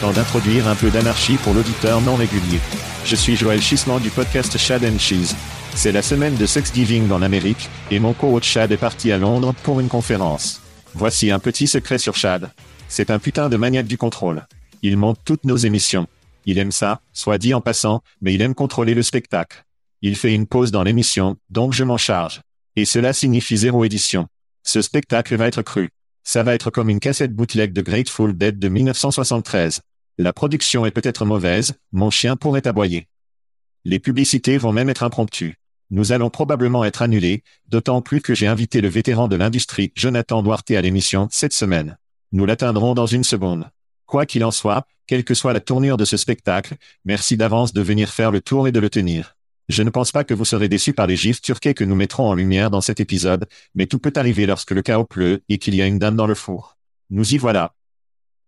Temps d'introduire un peu d'anarchie pour l'auditeur non régulier. Je suis Joël Chissement du podcast and Cheese. C'est la semaine de Thanksgiving en Amérique, et mon coach Chad est parti à Londres pour une conférence. Voici un petit secret sur Chad. C'est un putain de maniaque du contrôle. Il monte toutes nos émissions. Il aime ça, soit dit en passant, mais il aime contrôler le spectacle. Il fait une pause dans l'émission, donc je m'en charge. Et cela signifie zéro édition. Ce spectacle va être cru. Ça va être comme une cassette bootleg de Grateful Dead de 1973. La production est peut-être mauvaise, mon chien pourrait aboyer. Les publicités vont même être impromptues. Nous allons probablement être annulés, d'autant plus que j'ai invité le vétéran de l'industrie, Jonathan Duarte, à l'émission cette semaine. Nous l'atteindrons dans une seconde. Quoi qu'il en soit, quelle que soit la tournure de ce spectacle, merci d'avance de venir faire le tour et de le tenir. Je ne pense pas que vous serez déçus par les gifs turquais que nous mettrons en lumière dans cet épisode, mais tout peut arriver lorsque le chaos pleut et qu'il y a une dame dans le four. Nous y voilà.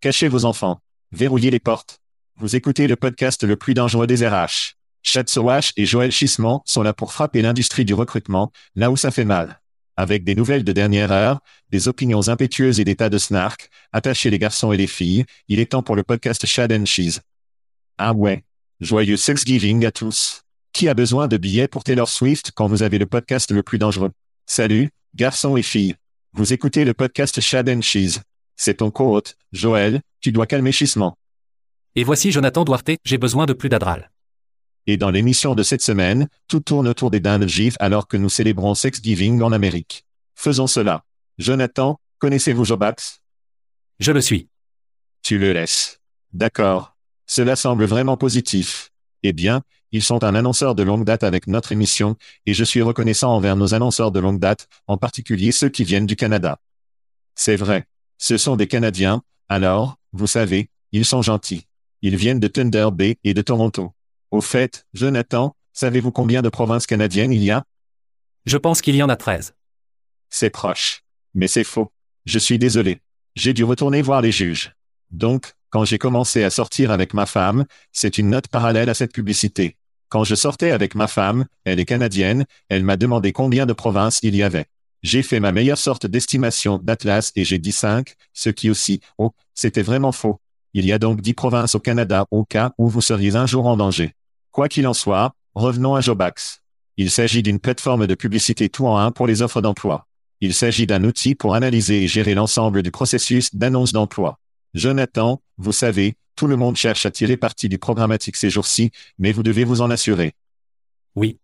Cachez vos enfants. Verrouillez les portes. Vous écoutez le podcast le plus dangereux des RH. Chad Sowash et Joël Chissement sont là pour frapper l'industrie du recrutement, là où ça fait mal. Avec des nouvelles de dernière heure, des opinions impétueuses et des tas de snark, attachez les garçons et les filles, il est temps pour le podcast Chad and Cheese. Ah ouais. Joyeux Thanksgiving à tous. Qui a besoin de billets pour Taylor Swift quand vous avez le podcast le plus dangereux? Salut, garçons et filles. Vous écoutez le podcast Chad and Cheese. C'est ton co-hôte, Joël, tu dois calmer Chissement. Et voici Jonathan Duarte, j'ai besoin de plus d'adral. Et dans l'émission de cette semaine, tout tourne autour des dindes gifs alors que nous célébrons Thanksgiving en Amérique. Faisons cela. Jonathan, connaissez-vous Jobax? Je le suis. Tu le laisses. D'accord. Cela semble vraiment positif. Eh bien, ils sont un annonceur de longue date avec notre émission, et je suis reconnaissant envers nos annonceurs de longue date, en particulier ceux qui viennent du Canada. C'est vrai. Ce sont des Canadiens, alors, vous savez, ils sont gentils. Ils viennent de Thunder Bay et de Toronto. Au fait, Jonathan, savez-vous combien de provinces canadiennes il y a? Je pense qu'il y en a 13. C'est proche. Mais c'est faux. Je suis désolé. J'ai dû retourner voir les juges. Donc, quand j'ai commencé à sortir avec ma femme, c'est une note parallèle à cette publicité. Quand je sortais avec ma femme, elle est canadienne, elle m'a demandé combien de provinces il y avait. J'ai fait ma meilleure sorte d'estimation d'Atlas et j'ai dit 5, ce qui aussi, oh, c'était vraiment faux. Il y a donc 10 provinces au Canada au cas où vous seriez un jour en danger. Quoi qu'il en soit, revenons à Jobax. Il s'agit d'une plateforme de publicité tout en un pour les offres d'emploi. Il s'agit d'un outil pour analyser et gérer l'ensemble du processus d'annonce d'emploi. Jonathan, vous savez, tout le monde cherche à tirer parti du programmatique ces jours-ci, mais vous devez vous en assurer. Oui.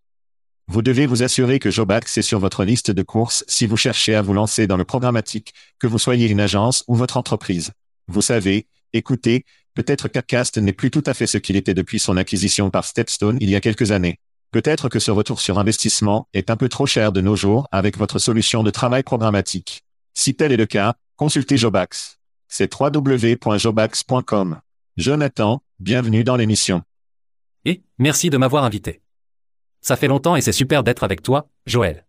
Vous devez vous assurer que Jobax est sur votre liste de courses si vous cherchez à vous lancer dans le programmatique, que vous soyez une agence ou votre entreprise. Vous savez, écoutez, peut-être qu'Upcast n'est plus tout à fait ce qu'il était depuis son acquisition par Stepstone il y a quelques années. Peut-être que ce retour sur investissement est un peu trop cher de nos jours avec votre solution de travail programmatique. Si tel est le cas, consultez Jobax. C'est www.jobax.com. Jonathan, bienvenue dans l'émission. Et, merci de m'avoir invité. Ça fait longtemps et c'est super d'être avec toi, Joël.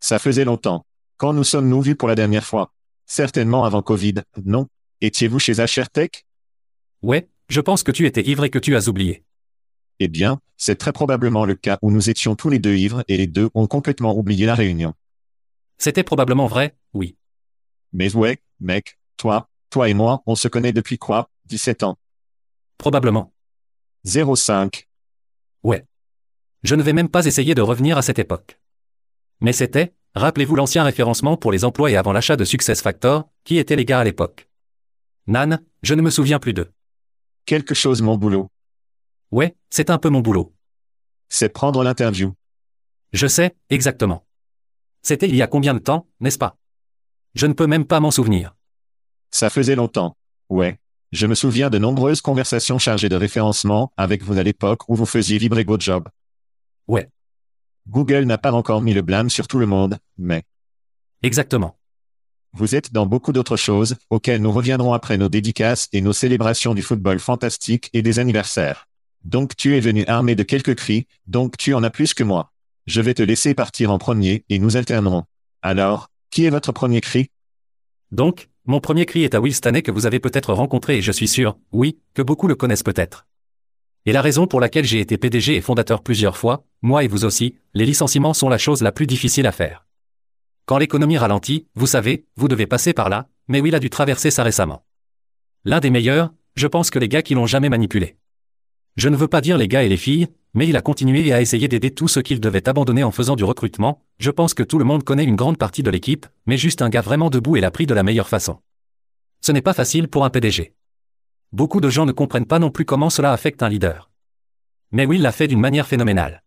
Ça faisait longtemps. Quand nous sommes-nous vus pour la dernière fois? Certainement avant Covid, non? Étiez-vous chez HRTech Ouais, je pense que tu étais ivre et que tu as oublié. Eh bien, c'est très probablement le cas où nous étions tous les deux ivres et les deux ont complètement oublié la réunion. C'était probablement vrai, oui. Mais ouais, mec, toi, toi et moi, on se connaît depuis quoi? 17 ans. Probablement. 05. Ouais. Je ne vais même pas essayer de revenir à cette époque. Mais c'était, rappelez-vous l'ancien référencement pour les emplois et avant l'achat de SuccessFactor, qui étaient les gars à l'époque. Nan, je ne me souviens plus d'eux. Quelque chose mon boulot. Ouais, c'est un peu mon boulot. C'est prendre l'interview. Je sais, exactement. C'était il y a combien de temps, n'est-ce pas? Je ne peux même pas m'en souvenir. Ça faisait longtemps. Ouais. Je me souviens de nombreuses conversations chargées de référencement avec vous à l'époque où vous faisiez vibrer votre job. Ouais. Google n'a pas encore mis le blâme sur tout le monde, mais Exactement. vous êtes dans beaucoup d'autres choses, auxquelles nous reviendrons après nos dédicaces et nos célébrations du football fantastique et des anniversaires. Donc tu es venu armé de quelques cris, donc tu en as plus que moi. Je vais te laisser partir en premier et nous alternerons. Alors, qui est votre premier cri? Donc, mon premier cri est à Will Stanley que vous avez peut-être rencontré et je suis sûr, oui, que beaucoup le connaissent peut-être. Et la raison pour laquelle j'ai été PDG et fondateur plusieurs fois, moi et vous aussi, les licenciements sont la chose la plus difficile à faire. Quand l'économie ralentit, vous savez, vous devez passer par là, mais Will a dû traverser ça récemment. L'un des meilleurs, je pense que les gars qui l'ont jamais manipulé. Je ne veux pas dire les gars et les filles, mais il a continué et a essayé d'aider tout ce qu'il devait abandonner en faisant du recrutement, je pense que tout le monde connaît une grande partie de l'équipe, mais juste un gars vraiment debout et l'a pris de la meilleure façon. Ce n'est pas facile pour un PDG. Beaucoup de gens ne comprennent pas non plus comment cela affecte un leader. Mais Will l'a fait d'une manière phénoménale.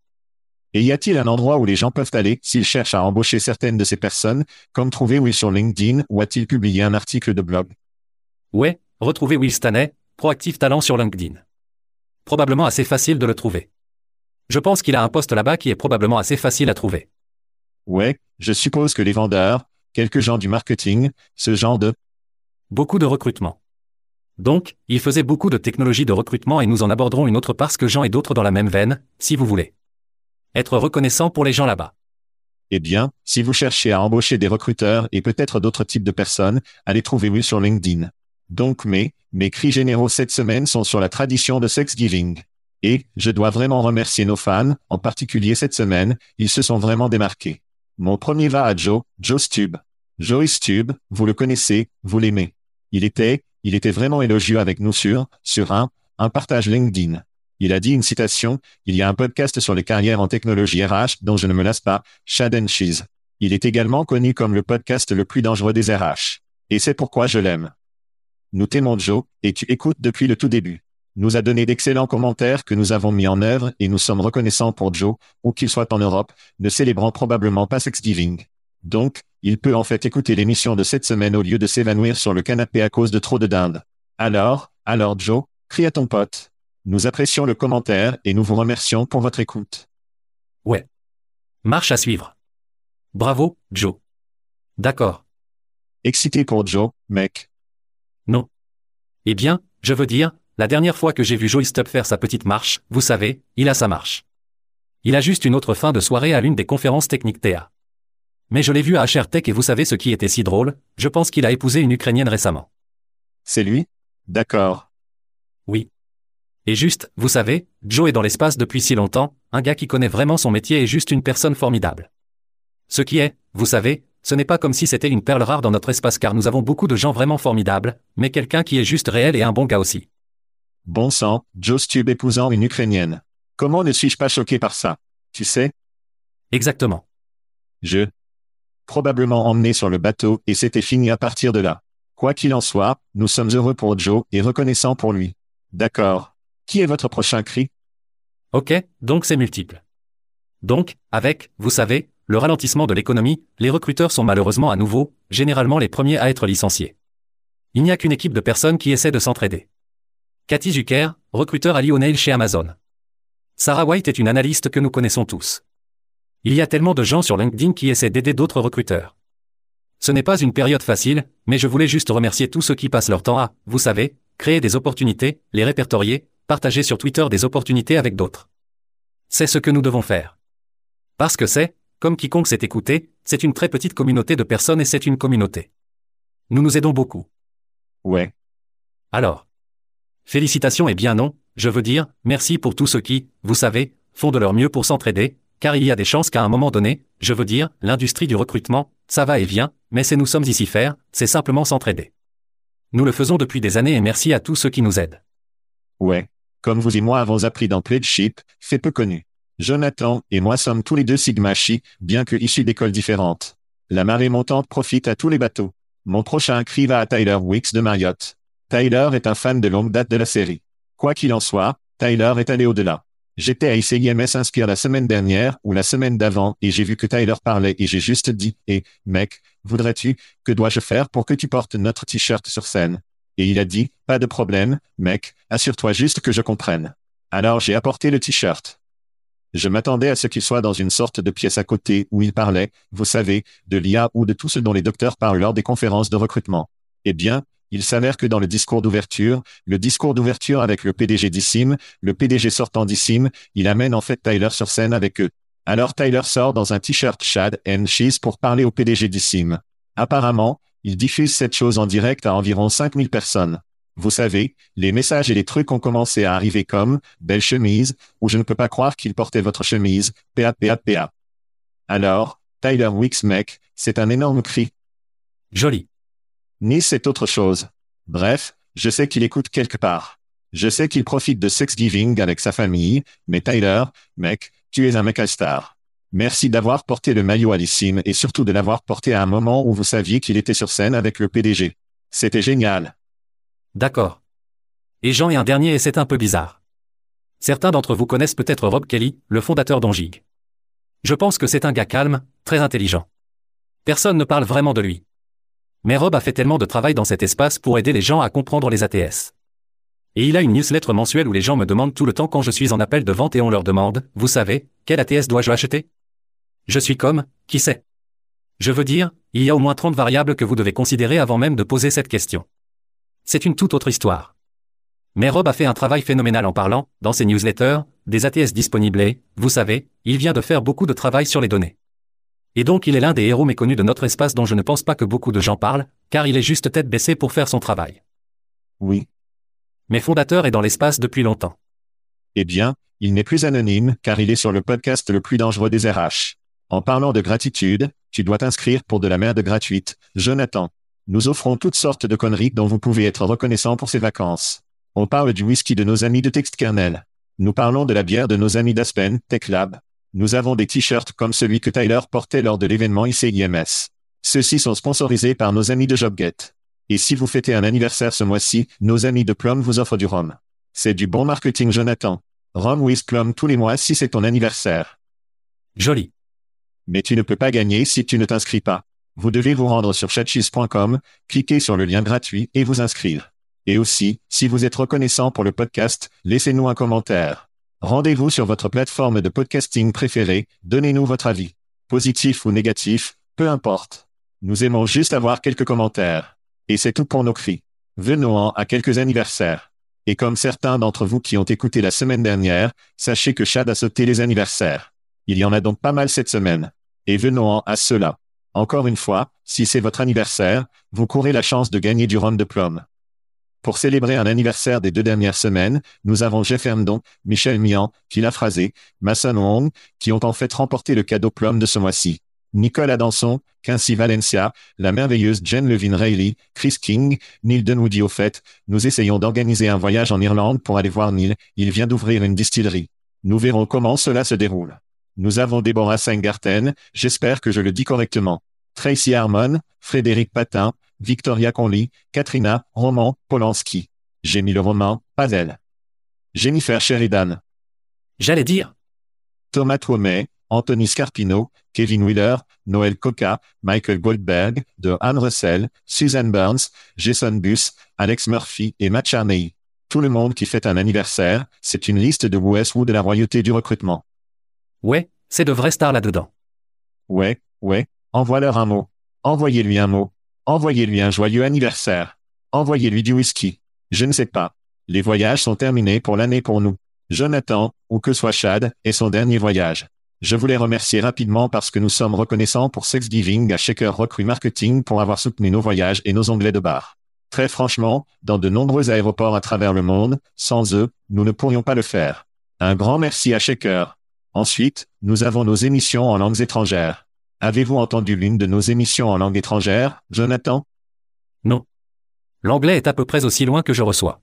Et y a-t-il un endroit où les gens peuvent aller s'ils cherchent à embaucher certaines de ces personnes, comme trouver Will sur LinkedIn ou a-t-il publié un article de blog? Ouais, retrouvez Will Stanley, proactif talent sur LinkedIn. Probablement assez facile de le trouver. Je pense qu'il a un poste là-bas qui est probablement assez facile à trouver. Ouais, je suppose que les vendeurs, quelques gens du marketing, ce genre de... Beaucoup de recrutement. Donc, il faisait beaucoup de technologies de recrutement et nous en aborderons une autre parce que Jean et d'autres dans la même veine, si vous voulez. Être reconnaissant pour les gens là-bas. Eh bien, si vous cherchez à embaucher des recruteurs et peut-être d'autres types de personnes, allez trouver Will sur LinkedIn. Donc mes, mes cris généraux cette semaine sont sur la tradition de Thanksgiving. Et, je dois vraiment remercier nos fans, en particulier cette semaine, ils se sont vraiment démarqués. Mon premier va à Joe, Joe Stube. Joey Stube, vous le connaissez, vous l'aimez. Il était, il était vraiment élogieux avec nous sur, sur un, un partage LinkedIn. Il a dit une citation, il y a un podcast sur les carrières en technologie RH dont je ne me lasse pas, Shad and Cheese. Il est également connu comme le podcast le plus dangereux des RH. Et c'est pourquoi je l'aime. Nous t'aimons Joe, et tu écoutes depuis le tout début. Nous a donné d'excellents commentaires que nous avons mis en œuvre et nous sommes reconnaissants pour Joe, où qu'il soit en Europe, ne célébrant probablement pas Thanksgiving. Donc, il peut en fait écouter l'émission de cette semaine au lieu de s'évanouir sur le canapé à cause de trop de dinde. Alors, alors Joe, crie à ton pote. Nous apprécions le commentaire et nous vous remercions pour votre écoute. Ouais. Marche à suivre. Bravo, Joe. D'accord. Excité pour Joe, mec. Non. Eh bien, je veux dire, la dernière fois que j'ai vu Joey Stubb faire sa petite marche, vous savez, il a sa marche. Il a juste une autre fin de soirée à l'une des conférences techniques TA. Mais je l'ai vu à HR Tech et vous savez ce qui était si drôle, je pense qu'il a épousé une Ukrainienne récemment. C'est lui? D'accord. Oui. Et juste, vous savez, Joe est dans l'espace depuis si longtemps, un gars qui connaît vraiment son métier est juste une personne formidable. Ce qui est, vous savez, ce n'est pas comme si c'était une perle rare dans notre espace car nous avons beaucoup de gens vraiment formidables, mais quelqu'un qui est juste réel et un bon gars aussi. Bon sang, Joe Stube épousant une Ukrainienne. Comment ne suis-je pas choqué par ça? Tu sais, Exactement. je... Probablement emmené sur le bateau et c'était fini à partir de là. Quoi qu'il en soit, nous sommes heureux pour Joe et reconnaissants pour lui. D'accord. Qui est votre prochain cri? Ok, donc c'est multiple. Donc, avec, vous savez, le ralentissement de l'économie, les recruteurs sont malheureusement à nouveau, généralement les premiers à être licenciés. Il n'y a qu'une équipe de personnes qui essaient de s'entraider. Cathy Zucker, recruteur à Lionel chez Amazon. Sarah White est une analyste que nous connaissons tous. Il y a tellement de gens sur LinkedIn qui essaient d'aider d'autres recruteurs. Ce n'est pas une période facile, mais je voulais juste remercier tous ceux qui passent leur temps à, vous savez, créer des opportunités, les répertorier, partager sur Twitter des opportunités avec d'autres. C'est ce que nous devons faire. Parce que c'est, comme quiconque s'est écouté, c'est une très petite communauté de personnes et c'est une communauté. Nous nous aidons beaucoup. Ouais. Alors. Félicitations et bien non, Je veux dire, merci pour tous ceux qui, vous savez, font de leur mieux pour s'entraider, car il y a des chances qu'à un moment donné, je veux dire, l'industrie du recrutement, ça va et vient, mais c'est nous sommes ici faire, c'est simplement s'entraider. Nous le faisons depuis des années et merci à tous ceux qui nous aident. Ouais. Comme vous et moi avons appris dans Pledship, c'est peu connu. Jonathan et moi sommes tous les deux Sigma Chi, bien que issus d'écoles différentes. La marée montante profite à tous les bateaux. Mon prochain cri va à Tyler Wicks de Marriott. Tyler est un fan de longue date de la série. Quoi qu'il en soit, Tyler est allé au-delà. J'étais à ICIMS Inspire la semaine dernière ou la semaine d'avant et j'ai vu que Tyler parlait et j'ai juste dit, hé, mec, voudrais-tu, que dois-je faire pour que tu portes notre t-shirt sur scène? Et il a dit, pas de problème, mec, assure-toi juste que je comprenne. Alors j'ai apporté le t-shirt. Je m'attendais à ce qu'il soit dans une sorte de pièce à côté où il parlait, vous savez, de l'IA ou de tout ce dont les docteurs parlent lors des conférences de recrutement. Eh bien, il s'avère que dans le discours d'ouverture, le discours d'ouverture avec le PDG d'Issim, le PDG sortant d'Issim, il amène en fait Tyler sur scène avec eux. Alors Tyler sort dans un t-shirt Chad and Cheese pour parler au PDG d'Issim. Apparemment, il diffuse cette chose en direct à environ 5000 personnes. Vous savez, les messages et les trucs ont commencé à arriver comme « belle chemise » ou « je ne peux pas croire qu'il portait votre chemise », pa pa pa. Alors, Tyler Wicks mec, c'est un énorme cri. Joli. Ni c'est autre chose. Bref, je sais qu'il écoute quelque part. Je sais qu'il profite de Thanksgiving avec sa famille, mais Tyler, mec, tu es un mec à star. Merci d'avoir porté le maillot à l'issime et surtout de l'avoir porté à un moment où vous saviez qu'il était sur scène avec le PDG. C'était génial. D'accord. Et j'en ai un dernier et c'est un peu bizarre. Certains d'entre vous connaissent peut-être Rob Kelly, le fondateur d'Angig. Je pense que c'est un gars calme, très intelligent. Personne ne parle vraiment de lui. Mais Rob a fait tellement de travail dans cet espace pour aider les gens à comprendre les ATS. Et il a une newsletter mensuelle où les gens me demandent tout le temps quand je suis en appel de vente et on leur demande, vous savez, quel ATS dois-je acheter? Je suis comme, qui sait Je veux dire, il y a au moins 30 variables que vous devez considérer avant même de poser cette question. C'est une toute autre histoire. Mais Rob a fait un travail phénoménal en parlant, dans ses newsletters, des ATS disponibles et, vous savez, il vient de faire beaucoup de travail sur les données. Et donc il est l'un des héros méconnus de notre espace dont je ne pense pas que beaucoup de gens parlent, car il est juste tête baissée pour faire son travail. Oui. Mais fondateur est dans l'espace depuis longtemps. Eh bien, il n'est plus anonyme, car il est sur le podcast le plus dangereux des RH. En parlant de gratitude, tu dois t'inscrire pour de la merde gratuite, Jonathan. Nous offrons toutes sortes de conneries dont vous pouvez être reconnaissant pour ces vacances. On parle du whisky de nos amis de TextKernel. Nous parlons de la bière de nos amis d'Aspen, TechLab. Nous avons des t-shirts comme celui que Tyler portait lors de l'événement ICIMS. Ceux-ci sont sponsorisés par nos amis de JobGet. Et si vous fêtez un anniversaire ce mois-ci, nos amis de Plum vous offrent du rhum. C'est du bon marketing Jonathan. Rhum with Plum tous les mois si c'est ton anniversaire. Joli. Mais tu ne peux pas gagner si tu ne t'inscris pas. Vous devez vous rendre sur chatcheese.com, cliquer sur le lien gratuit et vous inscrire. Et aussi, si vous êtes reconnaissant pour le podcast, laissez-nous un commentaire. Rendez-vous sur votre plateforme de podcasting préférée, donnez-nous votre avis. Positif ou négatif, peu importe. Nous aimons juste avoir quelques commentaires. Et c'est tout pour nos cris. Venons à quelques anniversaires. Et comme certains d'entre vous qui ont écouté la semaine dernière, sachez que Chad a sauté les anniversaires. Il y en a donc pas mal cette semaine. Et venons à cela. Encore une fois, si c'est votre anniversaire, vous courez la chance de gagner du rhum de plomb. Pour célébrer un anniversaire des deux dernières semaines, nous avons Jeff Herndon, Michel Mian, Kila Phrasé, Masson Wong, qui ont en fait remporté le cadeau Plum de ce mois-ci. Nicole Adanson, Quincy Valencia, la merveilleuse Jen Levin Reilly, Chris King, Neil Dunwoody au fait, nous essayons d'organiser un voyage en Irlande pour aller voir Neil, il vient d'ouvrir une distillerie. Nous verrons comment cela se déroule. Nous avons Deborah Seingarten, j'espère que je le dis correctement. Tracy Harmon, Frédéric Patin, Victoria Conley, Katrina, Roman, Polanski. J'ai mis le roman, pas elle. Jennifer Sheridan. J'allais dire. Thomas Twomey, Anthony Scarpino, Kevin Wheeler, Noël Coca, Michael Goldberg, de Anne Russell, Susan Burns, Jason Buss, Alex Murphy et Matt Charney. Tout le monde qui fait un anniversaire, c'est une liste de Westwood de la royauté du recrutement. Ouais, c'est de vrais stars là-dedans. Ouais, ouais, envoie-leur un mot. Envoyez-lui un mot. Envoyez-lui un joyeux anniversaire. Envoyez-lui du whisky. Je ne sais pas. Les voyages sont terminés pour l'année pour nous. Jonathan, ou que soit Chad, est son dernier voyage. Je voulais remercier rapidement parce que nous sommes reconnaissants pour Sex Giving à Shaker Rock Marketing pour avoir soutenu nos voyages et nos onglets de bar. Très franchement, dans de nombreux aéroports à travers le monde, sans eux, nous ne pourrions pas le faire. Un grand merci à Shaker. Ensuite, nous avons nos émissions en langues étrangères. Avez-vous entendu l'une de nos émissions en langue étrangère, Jonathan? Non. L'anglais est à peu près aussi loin que je reçois.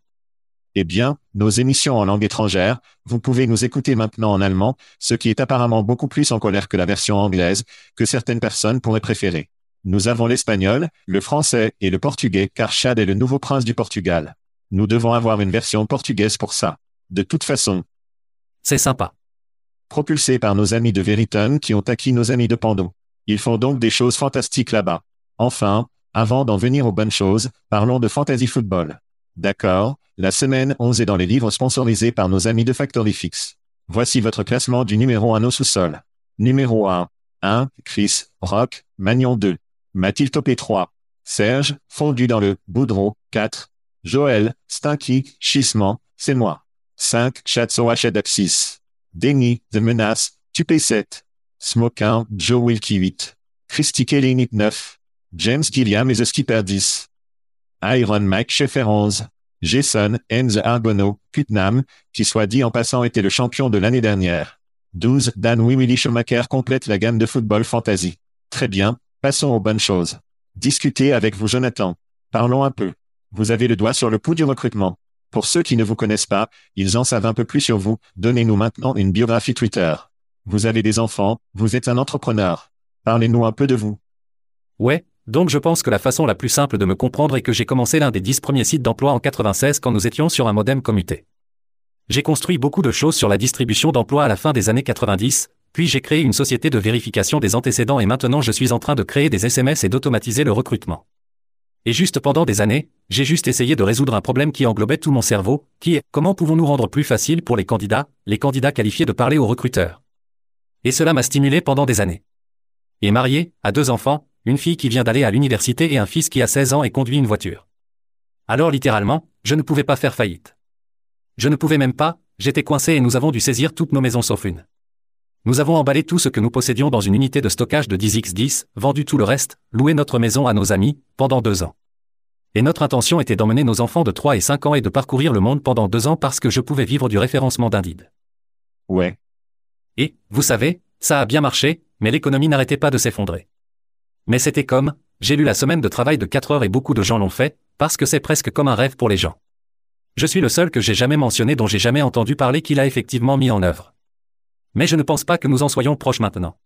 Eh bien, nos émissions en langue étrangère, vous pouvez nous écouter maintenant en allemand, ce qui est apparemment beaucoup plus en colère que la version anglaise, que certaines personnes pourraient préférer. Nous avons l'espagnol, le français et le portugais car Chad est le nouveau prince du Portugal. Nous devons avoir une version portugaise pour ça. De toute façon. C'est sympa. Propulsé par nos amis de Veriton qui ont acquis nos amis de Pando. Ils font donc des choses fantastiques là-bas. Enfin, avant d'en venir aux bonnes choses, parlons de fantasy football. D'accord, la semaine 11 est dans les livres sponsorisés par nos amis de Factory Fix. Voici votre classement du numéro 1 au sous-sol. Numéro 1. 1. Chris, Rock, Magnon 2. Mathilde Topé 3. Serge, fondu dans le Boudreau 4. Joël, Stinky, Chissement, c'est moi. 5. Chatso Hachedap 6. Denis, The Menace, Tupé 7. Smokin, Joe Wilkie 8. Christy Kelly 9. James Gilliam et The Skipper 10. Iron Mike Sheffer 11. Jason, Enz Argono, Putnam, qui soit dit en passant était le champion de l'année dernière. 12. Dan Willy Schumacher complète la gamme de football fantasy. Très bien, Passons aux bonnes choses. Discutez avec vous Jonathan. Parlons un peu. Vous avez le doigt sur le pouls du recrutement. Pour ceux qui ne vous connaissent pas, ils en savent un peu plus sur vous. Donnez-nous maintenant une biographie Twitter. Vous avez des enfants, vous êtes un entrepreneur. Parlez-nous un peu de vous. Ouais, donc je pense que la façon la plus simple de me comprendre est que j'ai commencé l'un des dix premiers sites d'emploi en 96 quand nous étions sur un modem commuté. J'ai construit beaucoup de choses sur la distribution d'emploi à la fin des années 90, puis j'ai créé une société de vérification des antécédents et maintenant je suis en train de créer des SMS et d'automatiser le recrutement. Et juste pendant des années, j'ai juste essayé de résoudre un problème qui englobait tout mon cerveau, qui est comment pouvons-nous rendre plus facile pour les candidats, les candidats qualifiés de parler aux recruteurs? Et cela m'a stimulé pendant des années. Et marié, à deux enfants, une fille qui vient d'aller à l'université et un fils qui a 16 ans et conduit une voiture. Alors littéralement, je ne pouvais pas faire faillite. Je ne pouvais même pas, j'étais coincé et nous avons dû saisir toutes nos maisons sauf une. Nous avons emballé tout ce que nous possédions dans une unité de stockage de 10x10, vendu tout le reste, loué notre maison à nos amis, pendant deux ans. Et notre intention était d'emmener nos enfants de 3 et 5 ans et de parcourir le monde pendant deux ans parce que je pouvais vivre du référencement d'Indeed. Ouais. Et, vous savez, ça a bien marché, mais l'économie n'arrêtait pas de s'effondrer. Mais c'était comme, j'ai lu la semaine de travail de 4 heures et beaucoup de gens l'ont fait, parce que c'est presque comme un rêve pour les gens. Je suis le seul que j'ai jamais mentionné dont j'ai jamais entendu parler qu'il a effectivement mis en œuvre. Mais je ne pense pas que nous en soyons proches maintenant.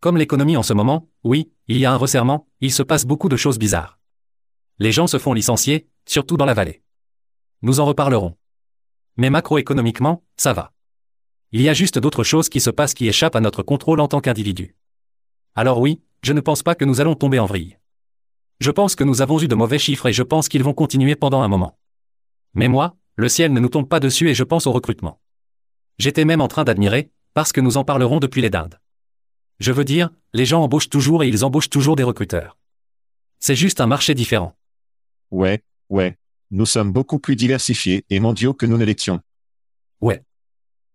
Comme l'économie en ce moment, oui, il y a un resserrement, il se passe beaucoup de choses bizarres. Les gens se font licencier, surtout dans la vallée. Nous en reparlerons. Mais macroéconomiquement, ça va. Il y a juste d'autres choses qui se passent qui échappent à notre contrôle en tant qu'individu. Alors oui, je ne pense pas que nous allons tomber en vrille. Je pense que nous avons eu de mauvais chiffres et je pense qu'ils vont continuer pendant un moment. Mais moi, le ciel ne nous tombe pas dessus et je pense au recrutement. J'étais même en train d'admirer, parce que nous en parlerons depuis les dindes. Je veux dire, les gens embauchent toujours et ils embauchent toujours des recruteurs. C'est juste un marché différent. Ouais, ouais. Nous sommes beaucoup plus diversifiés et mondiaux que nous ne l'étions. Ouais.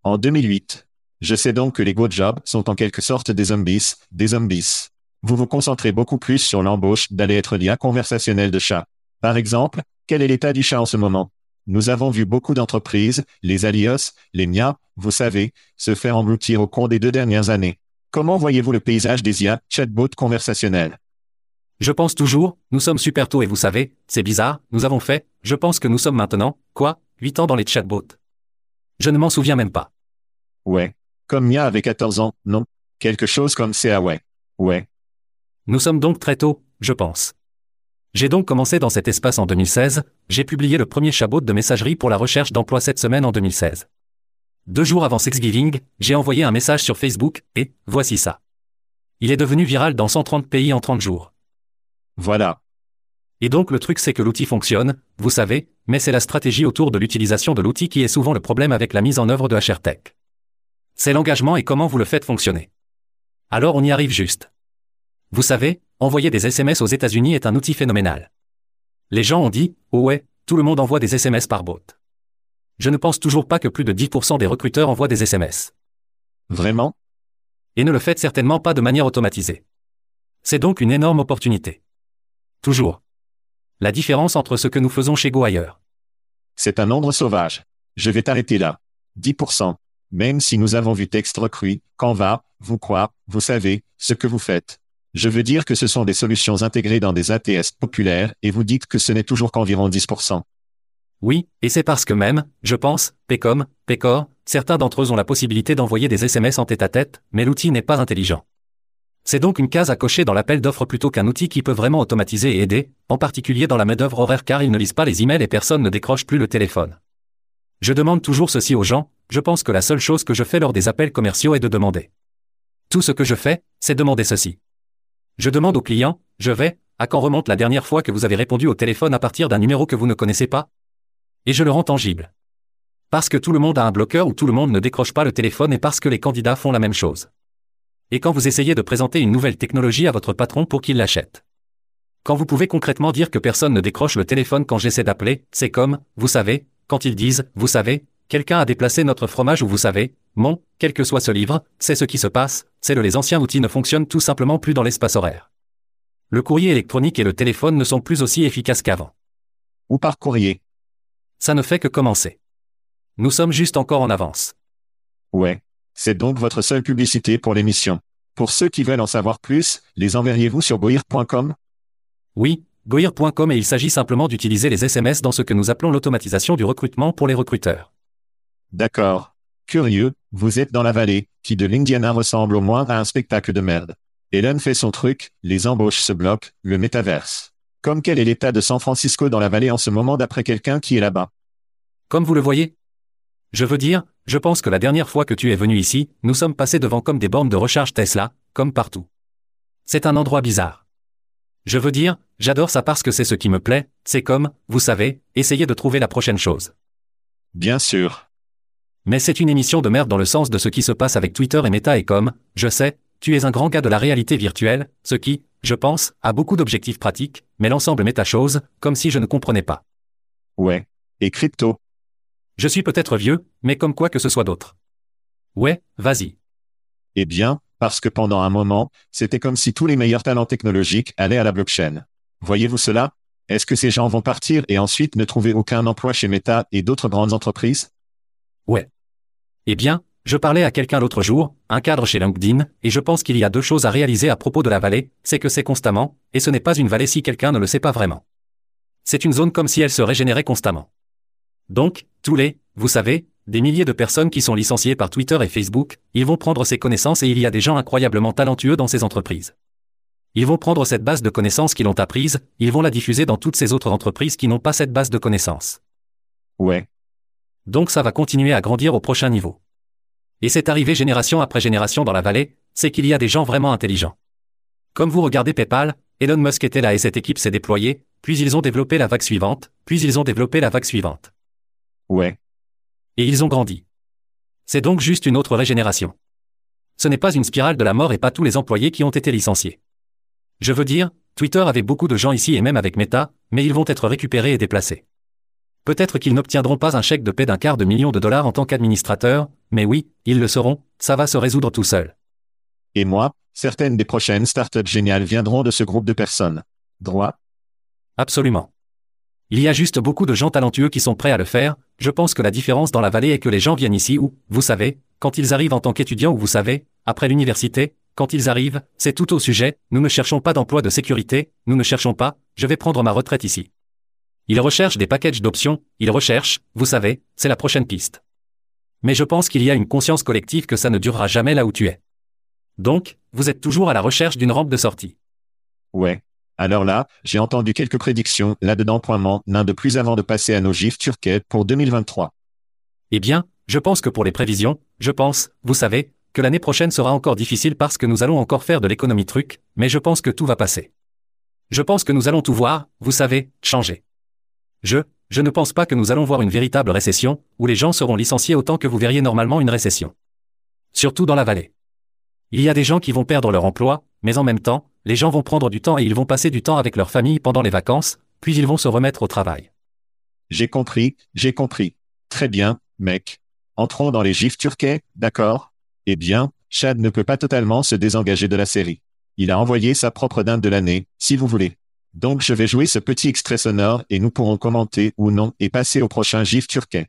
En 2008. Je sais donc que les jobs sont en quelque sorte des zombies, des zombies. Vous vous concentrez beaucoup plus sur l'embauche d'aller être l'IA conversationnel de chat. Par exemple, quel est l'état du chat en ce moment? Nous avons vu beaucoup d'entreprises, les Alios, les MIA, vous savez, se faire engloutir au cours des deux dernières années. Comment voyez-vous le paysage des IA, chatbots conversationnels? Je pense toujours, nous sommes super tôt et vous savez, c'est bizarre, nous avons fait, je pense que nous sommes maintenant, quoi, 8 ans dans les chatbots. Je ne m'en souviens même pas. Ouais. Comme Mia avait 14 ans, non Quelque chose comme ça, ouais. Ouais. Nous sommes donc très tôt, je pense. J'ai donc commencé dans cet espace en 2016, j'ai publié le premier chatbot de messagerie pour la recherche d'emploi cette semaine en 2016. Deux jours avant Thanksgiving, j'ai envoyé un message sur Facebook, et, voici ça. Il est devenu viral dans 130 pays en 30 jours. Voilà. Et donc le truc c'est que l'outil fonctionne, vous savez, mais c'est la stratégie autour de l'utilisation de l'outil qui est souvent le problème avec la mise en œuvre de HRTech. C'est l'engagement et comment vous le faites fonctionner. Alors on y arrive juste. Vous savez, envoyer des SMS aux États-Unis est un outil phénoménal. Les gens ont dit, oh ouais, tout le monde envoie des SMS par bot je ne pense toujours pas que plus de 10% des recruteurs envoient des SMS. Vraiment? Et ne le faites certainement pas de manière automatisée. C'est donc une énorme opportunité. Toujours. La différence entre ce que nous faisons chez Go ailleurs. C'est un nombre sauvage. Je vais t'arrêter là. 10%. Même si nous avons vu texte recruit, Canva, vous quoi, vous savez, ce que vous faites. Je veux dire que ce sont des solutions intégrées dans des ATS populaires et vous dites que ce n'est toujours qu'environ 10%. Oui, et c'est parce que même, je pense, Pecom, Pecor, certains d'entre eux ont la possibilité d'envoyer des SMS en tête-à-tête, mais l'outil n'est pas intelligent. C'est donc une case à cocher dans l'appel d'offres plutôt qu'un outil qui peut vraiment automatiser et aider, en particulier dans la main-d'œuvre horaire car ils ne lisent pas les emails et personne ne décroche plus le téléphone. Je demande toujours ceci aux gens, je pense que la seule chose que je fais lors des appels commerciaux est de demander. Tout ce que je fais, c'est demander ceci. Je demande au client, je vais, à quand remonte la dernière fois que vous avez répondu au téléphone à partir d'un numéro que vous ne connaissez pas? Et je le rends tangible. Parce que tout le monde a un bloqueur ou tout le monde ne décroche pas le téléphone et parce que les candidats font la même chose. Et quand vous essayez de présenter une nouvelle technologie à votre patron pour qu'il l'achète. Quand vous pouvez concrètement dire que personne ne décroche le téléphone quand j'essaie d'appeler, c'est comme, vous savez, quand ils disent, vous savez, quelqu'un a déplacé notre fromage ou vous savez, mon, quel que soit ce livre, c'est ce qui se passe, c'est le les anciens outils ne fonctionnent tout simplement plus dans l'espace horaire. Le courrier électronique et le téléphone ne sont plus aussi efficaces qu'avant. Ou par courrier. Ça ne fait que commencer. Nous sommes juste encore en avance. Ouais. C'est donc votre seule publicité pour l'émission. Pour ceux qui veulent en savoir plus, les enverriez-vous sur goir.com Oui, goir.com et il s'agit simplement d'utiliser les SMS dans ce que nous appelons l'automatisation du recrutement pour les recruteurs. D'accord. Curieux, vous êtes dans la vallée, qui de l'Indiana ressemble au moins à un spectacle de merde. Elon fait son truc, les embauches se bloquent, le métaverse. Comme quel est l'état de San Francisco dans la vallée en ce moment d'après quelqu'un qui est là-bas? Comme vous le voyez Je veux dire, je pense que la dernière fois que tu es venu ici, nous sommes passés devant comme des bornes de recharge Tesla, comme partout. C'est un endroit bizarre. Je veux dire, j'adore ça parce que c'est ce qui me plaît, c'est comme, vous savez, essayer de trouver la prochaine chose. Bien sûr. Mais c'est une émission de merde dans le sens de ce qui se passe avec Twitter et Meta et comme, je sais, tu es un grand gars de la réalité virtuelle, ce qui, je pense, a beaucoup d'objectifs pratiques, mais l'ensemble méta-chose, comme si je ne comprenais pas. Ouais. Et crypto. Je suis peut-être vieux, mais comme quoi que ce soit d'autre. Ouais, vas-y. Eh bien, parce que pendant un moment, c'était comme si tous les meilleurs talents technologiques allaient à la blockchain. Voyez-vous cela? Est-ce que ces gens vont partir et ensuite ne trouver aucun emploi chez Meta et d'autres grandes entreprises? Ouais. Eh bien, je parlais à quelqu'un l'autre jour, un cadre chez LinkedIn, et je pense qu'il y a deux choses à réaliser à propos de la vallée, c'est que c'est constamment, et ce n'est pas une vallée si quelqu'un ne le sait pas vraiment. C'est une zone comme si elle se régénérait constamment. Donc, tous les, vous savez, des milliers de personnes qui sont licenciées par Twitter et Facebook, ils vont prendre ces connaissances et il y a des gens incroyablement talentueux dans ces entreprises. Ils vont prendre cette base de connaissances qu'ils ont apprise, ils vont la diffuser dans toutes ces autres entreprises qui n'ont pas cette base de connaissances. Ouais. Donc ça va continuer à grandir au prochain niveau. Et c'est arrivé génération après génération dans la vallée, c'est qu'il y a des gens vraiment intelligents. Comme vous regardez PayPal, Elon Musk était là et cette équipe s'est déployée, puis ils ont développé la vague suivante, puis ils ont développé la vague suivante. Ouais. Et ils ont grandi. C'est donc juste une autre régénération. Ce n'est pas une spirale de la mort et pas tous les employés qui ont été licenciés. Je veux dire, Twitter avait beaucoup de gens ici et même avec Meta, mais ils vont être récupérés et déplacés. Peut-être qu'ils n'obtiendront pas un chèque de paie d'un quart de million de dollars en tant qu'administrateur, mais oui, ils le seront, ça va se résoudre tout seul. Et moi, certaines des prochaines startups géniales viendront de ce groupe de personnes. Droit Absolument. Il y a juste beaucoup de gens talentueux qui sont prêts à le faire, je pense que la différence dans la vallée est que les gens viennent ici où, vous savez, quand ils arrivent en tant qu'étudiants ou vous savez, après l'université, quand ils arrivent, c'est tout au sujet, nous ne cherchons pas d'emploi de sécurité, nous ne cherchons pas, je vais prendre ma retraite ici. Ils recherchent des packages d'options, ils recherchent, vous savez, c'est la prochaine piste. Mais je pense qu'il y a une conscience collective que ça ne durera jamais là où tu es. Donc, vous êtes toujours à la recherche d'une rampe de sortie. Ouais. Alors là, j'ai entendu quelques prédictions là-dedans pointement n'un de plus avant de passer à nos gifs turquais pour 2023. Eh bien, je pense que pour les prévisions, je pense, vous savez, que l'année prochaine sera encore difficile parce que nous allons encore faire de l'économie truc, mais je pense que tout va passer. Je pense que nous allons tout voir, vous savez, changer. Je, je ne pense pas que nous allons voir une véritable récession, où les gens seront licenciés autant que vous verriez normalement une récession. Surtout dans la vallée. Il y a des gens qui vont perdre leur emploi, mais en même temps, les gens vont prendre du temps et ils vont passer du temps avec leur famille pendant les vacances, puis ils vont se remettre au travail. J'ai compris, j'ai compris. Très bien, mec. Entrons dans les gifs turquais, d'accord? Eh bien, Chad ne peut pas totalement se désengager de la série. Il a envoyé sa propre dinde de l'année, si vous voulez. Donc je vais jouer ce petit extrait sonore et nous pourrons commenter ou non et passer au prochain gif turquais.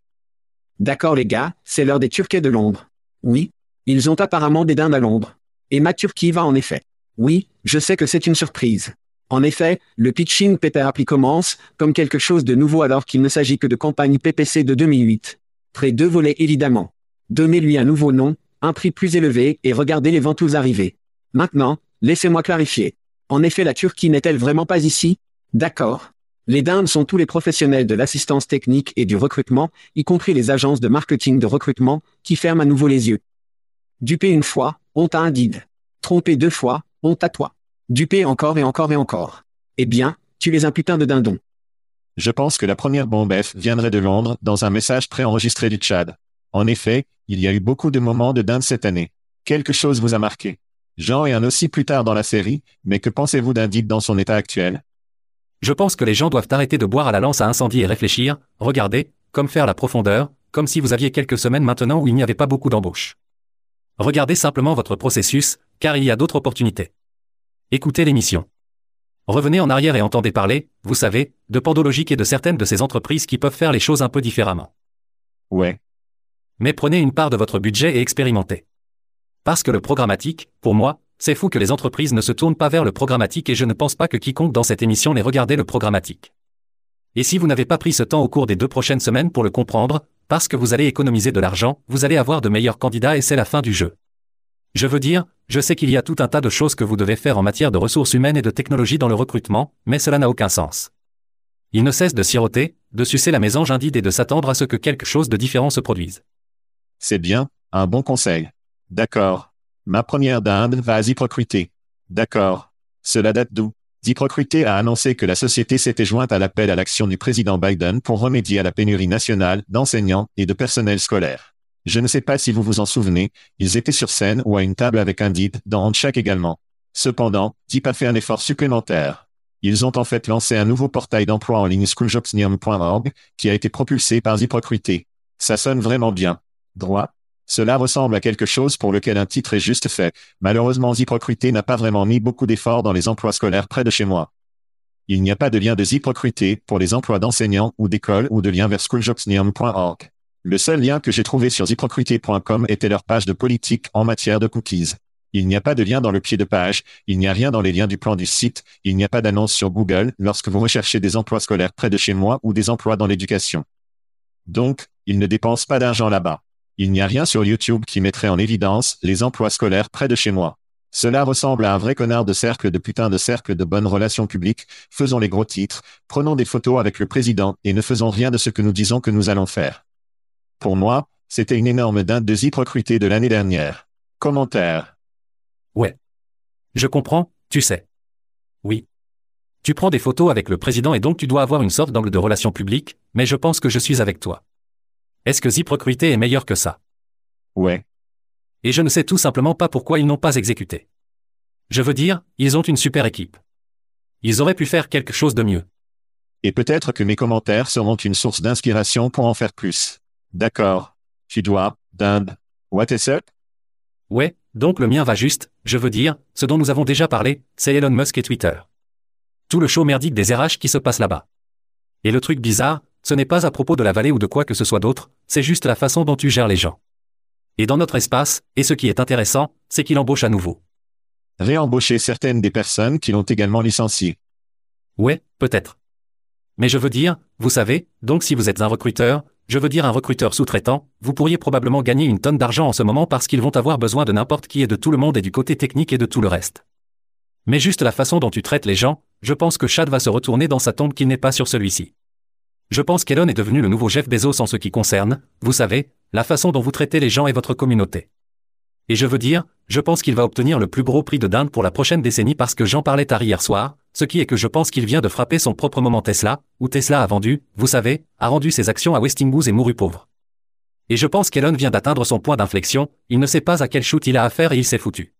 D'accord les gars, c'est l'heure des Turquais de Londres. Oui? Ils ont apparemment des dindes à Londres. Et ma Turquie va en effet. Oui, je sais que c'est une surprise. En effet, le pitching Peter commence, comme quelque chose de nouveau alors qu'il ne s'agit que de campagne PPC de 2008. Près deux volets évidemment. Donnez-lui un nouveau nom, un prix plus élevé et regardez les ventouses arriver. Maintenant, laissez-moi clarifier. En effet la Turquie n'est-elle vraiment pas ici? D'accord. Les dindes sont tous les professionnels de l'assistance technique et du recrutement, y compris les agences de marketing de recrutement, qui ferment à nouveau les yeux. Dupé une fois, honte à un guide. Trompé deux fois, honte à toi. Dupé encore et encore et encore. Eh bien, tu es un putain de dindon. Je pense que la première bombe F viendrait de Londres dans un message préenregistré du Tchad. En effet, il y a eu beaucoup de moments de dinde cette année. Quelque chose vous a marqué. Jean et un aussi plus tard dans la série, mais que pensez-vous d'un dans son état actuel? Je pense que les gens doivent arrêter de boire à la lance à incendie et réfléchir, regardez, comme faire la profondeur, comme si vous aviez quelques semaines maintenant où il n'y avait pas beaucoup d'embauches. Regardez simplement votre processus, car il y a d'autres opportunités. Écoutez l'émission. Revenez en arrière et entendez parler, vous savez, de Pandologique et de certaines de ces entreprises qui peuvent faire les choses un peu différemment. Ouais. Mais prenez une part de votre budget et expérimentez. Parce que le programmatique, pour moi, c'est fou que les entreprises ne se tournent pas vers le programmatique et je ne pense pas que quiconque dans cette émission n'ait regardé le programmatique. Et si vous n'avez pas pris ce temps au cours des deux prochaines semaines pour le comprendre, parce que vous allez économiser de l'argent, vous allez avoir de meilleurs candidats et c'est la fin du jeu. Je veux dire, je sais qu'il y a tout un tas de choses que vous devez faire en matière de ressources humaines et de technologie dans le recrutement, mais cela n'a aucun sens. Il ne cesse de siroter, de sucer la mésange indide et de s'attendre à ce que quelque chose de différent se produise. C'est bien, un bon conseil. D'accord. Ma première dinde va à Ziprocrité. D'accord. Cela date d'où? Ziprocrité a annoncé que la société s'était jointe à l'appel à l'action du président Biden pour remédier à la pénurie nationale d'enseignants et de personnel scolaire. Je ne sais pas si vous vous en souvenez, ils étaient sur scène ou à une table avec un dans Handshake également. Cependant, DIP a fait un effort supplémentaire. Ils ont en fait lancé un nouveau portail d'emploi en ligne schooljobsnium.org, qui a été propulsé par Ziprocrité. Ça sonne vraiment bien. Droit. Cela ressemble à quelque chose pour lequel un titre est juste fait. Malheureusement, Ziprocrité n'a pas vraiment mis beaucoup d'efforts dans les emplois scolaires près de chez moi. Il n'y a pas de lien de Ziprocrité pour les emplois d'enseignants ou d'école ou de lien vers schooljobsnium.org. Le seul lien que j'ai trouvé sur ziprocrité.com était leur page de politique en matière de cookies. Il n'y a pas de lien dans le pied de page, il n'y a rien dans les liens du plan du site, il n'y a pas d'annonce sur Google lorsque vous recherchez des emplois scolaires près de chez moi ou des emplois dans l'éducation. Donc, ils ne dépensent pas d'argent là-bas. Il n'y a rien sur YouTube qui mettrait en évidence les emplois scolaires près de chez moi. Cela ressemble à un vrai connard de cercle de putain de cercle de bonnes relations publiques, faisons les gros titres, prenons des photos avec le président et ne faisons rien de ce que nous disons que nous allons faire. Pour moi, c'était une énorme dinde de zip de l'année dernière. Commentaire. Ouais. Je comprends, tu sais. Oui. Tu prends des photos avec le président et donc tu dois avoir une sorte d'angle de relation publique, mais je pense que je suis avec toi. Est-ce que Zip Recruité est meilleur que ça? Ouais. Et je ne sais tout simplement pas pourquoi ils n'ont pas exécuté. Je veux dire, ils ont une super équipe. Ils auraient pu faire quelque chose de mieux. Et peut-être que mes commentaires seront une source d'inspiration pour en faire plus. D'accord. Tu dois, dinde. What is it? Ouais, donc le mien va juste, je veux dire, ce dont nous avons déjà parlé, c'est Elon Musk et Twitter. Tout le show merdique des RH qui se passe là-bas. Et le truc bizarre, ce n'est pas à propos de la vallée ou de quoi que ce soit d'autre, c'est juste la façon dont tu gères les gens. Et dans notre espace, et ce qui est intéressant, c'est qu'il embauche à nouveau. Réembaucher certaines des personnes qui l'ont également licencié. Ouais, peut-être. Mais je veux dire, vous savez, donc si vous êtes un recruteur, je veux dire un recruteur sous-traitant, vous pourriez probablement gagner une tonne d'argent en ce moment parce qu'ils vont avoir besoin de n'importe qui et de tout le monde et du côté technique et de tout le reste. Mais juste la façon dont tu traites les gens, je pense que Chad va se retourner dans sa tombe qu'il n'est pas sur celui-ci. Je pense qu'Elon est devenu le nouveau Jeff Bezos en ce qui concerne, vous savez, la façon dont vous traitez les gens et votre communauté. Et je veux dire, je pense qu'il va obtenir le plus gros prix de dinde pour la prochaine décennie parce que j'en parlais tard hier soir, ce qui est que je pense qu'il vient de frapper son propre moment Tesla, où Tesla a vendu, vous savez, a rendu ses actions à Westinghouse et mouru pauvre. Et je pense qu'Elon vient d'atteindre son point d'inflexion, il ne sait pas à quel shoot il a à faire et il s'est foutu.